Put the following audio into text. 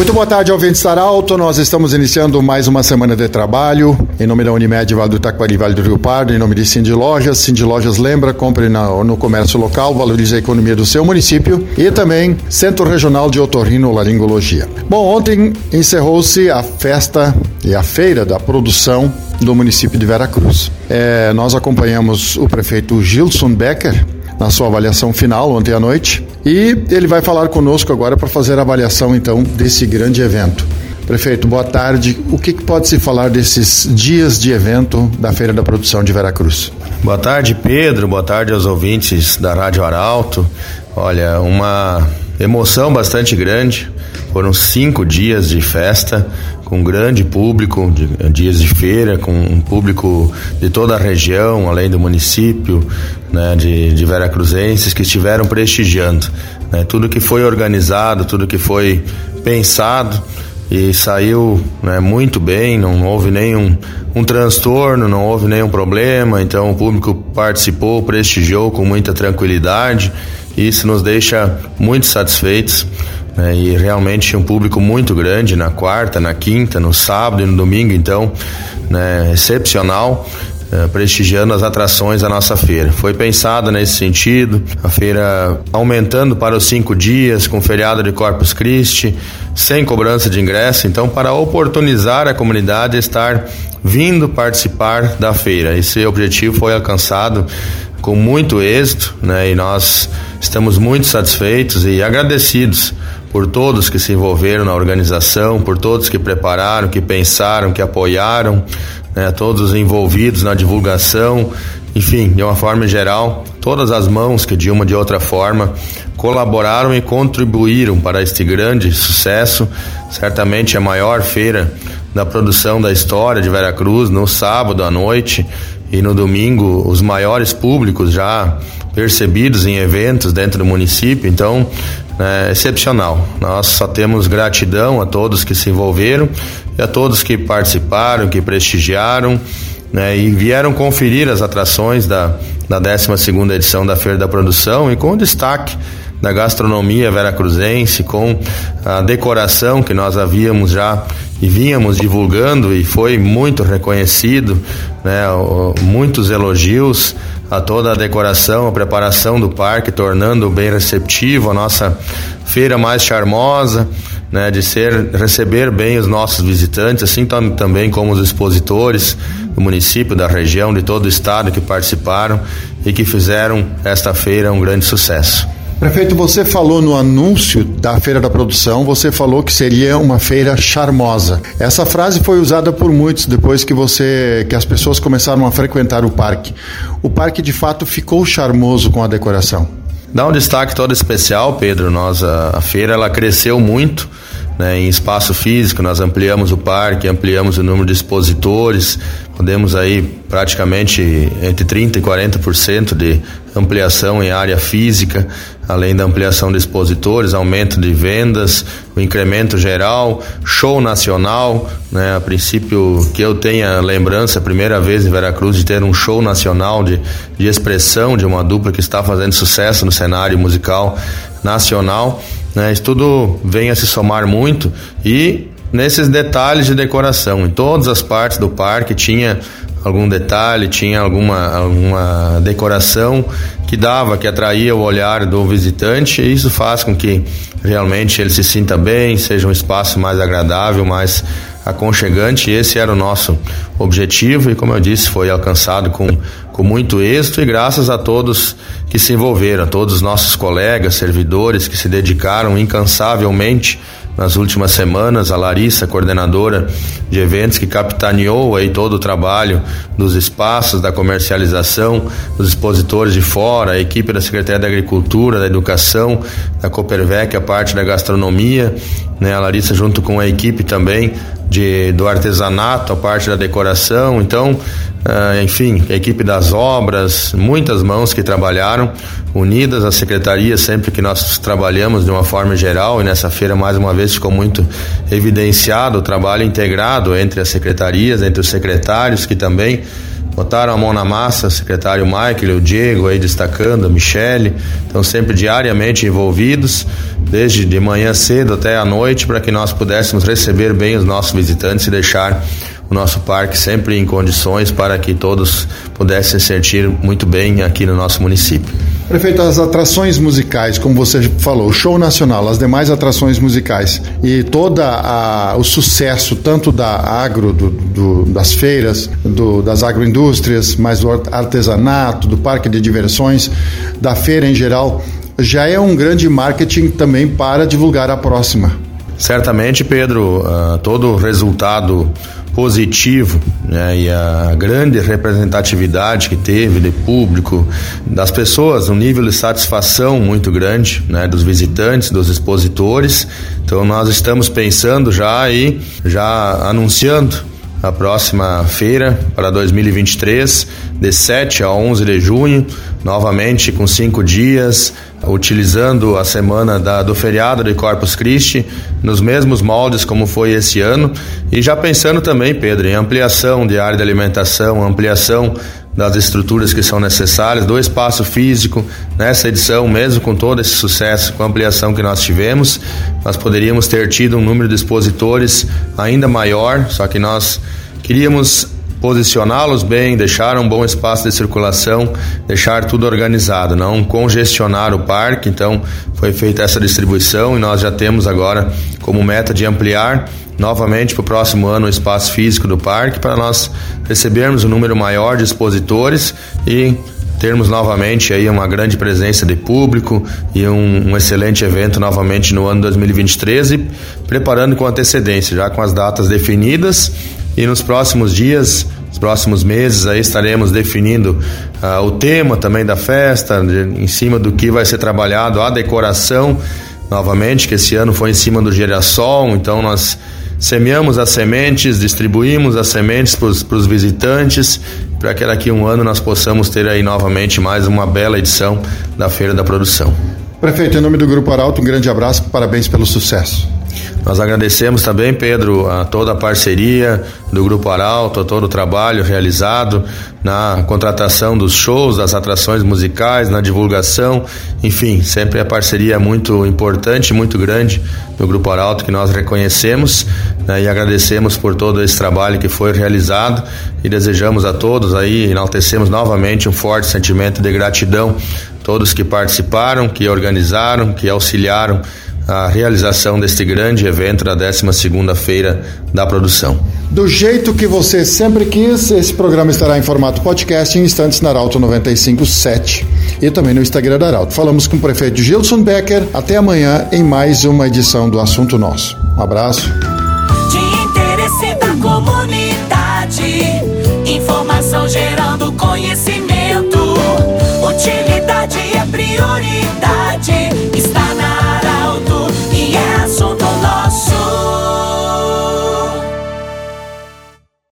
Muito boa tarde, ouvintes da Alto. Nós estamos iniciando mais uma semana de trabalho. Em nome da Unimed Vale do Taquari, Vale do Rio Pardo, em nome de Cindy Lojas. Cindy Lojas lembra, compre na, no comércio local, valorize a economia do seu município. E também Centro Regional de Otorrinolaringologia. Bom, ontem encerrou-se a festa e a feira da produção do município de Veracruz. É, nós acompanhamos o prefeito Gilson Becker na sua avaliação final ontem à noite. E ele vai falar conosco agora para fazer a avaliação então desse grande evento. Prefeito, boa tarde. O que, que, pode se falar desses dias de evento da Feira da Produção de Veracruz? Boa tarde, Pedro. Boa tarde aos ouvintes da Rádio Arauto. Olha, uma emoção bastante grande. Foram cinco dias de festa com um grande público, de, dias de feira, com um público de toda a região, além do município, né, de, de veracruzenses que estiveram prestigiando. Né, tudo que foi organizado, tudo que foi pensado e saiu né, muito bem, não houve nenhum um transtorno, não houve nenhum problema, então o público participou, prestigiou com muita tranquilidade isso nos deixa muito satisfeitos né, e realmente um público muito grande na quarta, na quinta, no sábado e no domingo, então, né, excepcional. Uh, prestigiando as atrações da nossa feira. Foi pensada nesse sentido, a feira aumentando para os cinco dias, com feriado de Corpus Christi, sem cobrança de ingresso, então, para oportunizar a comunidade a estar vindo participar da feira. Esse objetivo foi alcançado com muito êxito, né? E nós estamos muito satisfeitos e agradecidos por todos que se envolveram na organização, por todos que prepararam, que pensaram, que apoiaram, né, todos os envolvidos na divulgação, enfim, de uma forma geral, todas as mãos que de uma de outra forma colaboraram e contribuíram para este grande sucesso, certamente a maior feira da produção da história de Veracruz no sábado à noite e no domingo os maiores públicos já percebidos em eventos dentro do município, então é excepcional. Nós só temos gratidão a todos que se envolveram e a todos que participaram, que prestigiaram né, e vieram conferir as atrações da, da 12 edição da Feira da Produção e com destaque da gastronomia veracruzense, com a decoração que nós havíamos já e vínhamos divulgando e foi muito reconhecido, né, muitos elogios a toda a decoração, a preparação do parque, tornando bem receptivo a nossa feira mais charmosa, né, de ser receber bem os nossos visitantes, assim tam, também como os expositores do município, da região, de todo o estado que participaram e que fizeram esta feira um grande sucesso. Prefeito, você falou no anúncio da Feira da Produção, você falou que seria uma feira charmosa. Essa frase foi usada por muitos depois que você que as pessoas começaram a frequentar o parque. O parque de fato ficou charmoso com a decoração. Dá um destaque todo especial, Pedro. Nós a, a feira ela cresceu muito. Né, em espaço físico, nós ampliamos o parque, ampliamos o número de expositores, podemos aí praticamente entre 30% e 40% de ampliação em área física, além da ampliação de expositores, aumento de vendas, o incremento geral, show nacional, né? A princípio que eu tenha lembrança, primeira vez em Veracruz de ter um show nacional de, de expressão de uma dupla que está fazendo sucesso no cenário musical nacional, né? Isso tudo vem a se somar muito e nesses detalhes de decoração, em todas as partes do parque tinha algum detalhe, tinha alguma, alguma decoração que dava, que atraía o olhar do visitante, e isso faz com que realmente ele se sinta bem, seja um espaço mais agradável, mais aconchegante. Esse era o nosso objetivo e, como eu disse, foi alcançado com, com muito êxito e graças a todos que se envolveram, a todos os nossos colegas, servidores que se dedicaram incansavelmente nas últimas semanas, a Larissa, coordenadora de eventos, que capitaneou aí todo o trabalho dos espaços, da comercialização, dos expositores de fora, a equipe da Secretaria da Agricultura, da Educação, da Coopervec, a parte da gastronomia, né? A Larissa junto com a equipe também de, do artesanato, a parte da decoração, então, uh, enfim, a equipe das obras, muitas mãos que trabalharam, unidas à secretaria, sempre que nós trabalhamos de uma forma geral, e nessa feira mais uma vez ficou muito evidenciado o trabalho integrado entre as secretarias, entre os secretários que também botaram a mão na massa, o secretário Michael, o Diego aí destacando, a Michele, estão sempre diariamente envolvidos, desde de manhã cedo até a noite, para que nós pudéssemos receber bem os nossos visitantes e deixar o nosso parque sempre em condições para que todos pudessem sentir muito bem aqui no nosso município. Prefeito, as atrações musicais, como você falou, o show nacional, as demais atrações musicais e todo o sucesso tanto da agro, do, do, das feiras, do, das agroindústrias, mas do artesanato, do parque de diversões, da feira em geral, já é um grande marketing também para divulgar a próxima. Certamente, Pedro, uh, todo resultado positivo né, e a grande representatividade que teve de público, das pessoas, um nível de satisfação muito grande né, dos visitantes, dos expositores. Então nós estamos pensando já aí, já anunciando a próxima feira para 2023, de 7 a 11 de junho, novamente com cinco dias, utilizando a semana da, do feriado de Corpus Christi, nos mesmos moldes como foi esse ano, e já pensando também, Pedro, em ampliação de área de alimentação, ampliação das estruturas que são necessárias, do espaço físico. Nessa edição, mesmo com todo esse sucesso, com a ampliação que nós tivemos, nós poderíamos ter tido um número de expositores ainda maior, só que nós queríamos posicioná-los bem, deixar um bom espaço de circulação, deixar tudo organizado, não congestionar o parque. Então, foi feita essa distribuição e nós já temos agora como meta de ampliar novamente para o próximo ano o espaço físico do parque para nós recebermos um número maior de expositores e termos novamente aí uma grande presença de público e um, um, excelente evento novamente no ano 2023 e preparando com antecedência, já com as datas definidas e nos próximos dias, nos próximos meses aí estaremos definindo uh, o tema também da festa, de, em cima do que vai ser trabalhado, a decoração novamente, que esse ano foi em cima do girassol, então nós semeamos as sementes, distribuímos as sementes para os visitantes, para que daqui a um ano nós possamos ter aí novamente mais uma bela edição da Feira da Produção. Prefeito, em nome do Grupo Arauto, um grande abraço, parabéns pelo sucesso. Nós agradecemos também, Pedro, a toda a parceria do Grupo Arauto, todo o trabalho realizado na contratação dos shows, das atrações musicais, na divulgação, enfim, sempre a parceria muito importante, muito grande do Grupo Arauto que nós reconhecemos né, e agradecemos por todo esse trabalho que foi realizado. E desejamos a todos aí, enaltecemos novamente um forte sentimento de gratidão todos que participaram, que organizaram, que auxiliaram a realização deste grande evento da 12ª Feira da Produção. Do jeito que você sempre quis, esse programa estará em formato podcast em instantes na Arauto 957 e também no Instagram da Arauto. Falamos com o prefeito Gilson Becker. Até amanhã em mais uma edição do Assunto Nosso. Um abraço. De interesse da comunidade, informação gerando conhecimento,